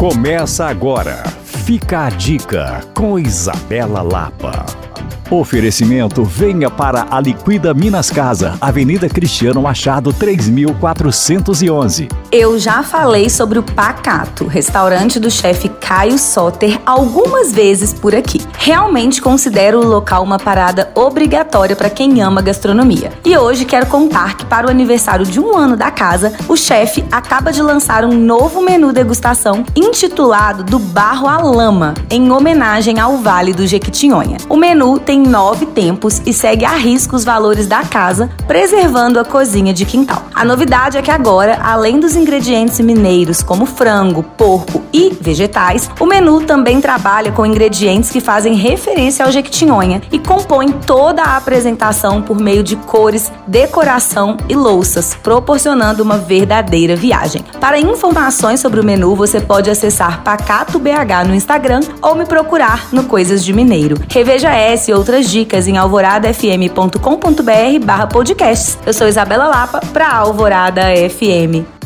Começa agora. Fica a dica com Isabela Lapa. Oferecimento venha para a Liquida Minas Casa, Avenida Cristiano Machado 3411. Eu já falei sobre o Pacato, restaurante do chefe Caio Soter, algumas vezes por aqui. Realmente considero o local uma parada obrigatória para quem ama gastronomia. E hoje quero contar que para o aniversário de um ano da casa, o chefe acaba de lançar um novo menu degustação intitulado Do Barro à Lama, em homenagem ao Vale do Jequitinhonha. O menu tem nove tempos e segue a risco os valores da casa, preservando a cozinha de quintal. A novidade é que agora, além dos ingredientes mineiros como frango, porco e vegetais, o menu também trabalha com ingredientes que fazem referência ao Jequitinhonha e compõe toda a apresentação por meio de cores, decoração e louças, proporcionando uma verdadeira viagem. Para informações sobre o menu, você pode acessar Pacato BH no Instagram ou me procurar no Coisas de Mineiro. Reveja essa e outras dicas em alvoradafm.com.br barra podcasts. Eu sou Isabela Lapa para Alvorada FM.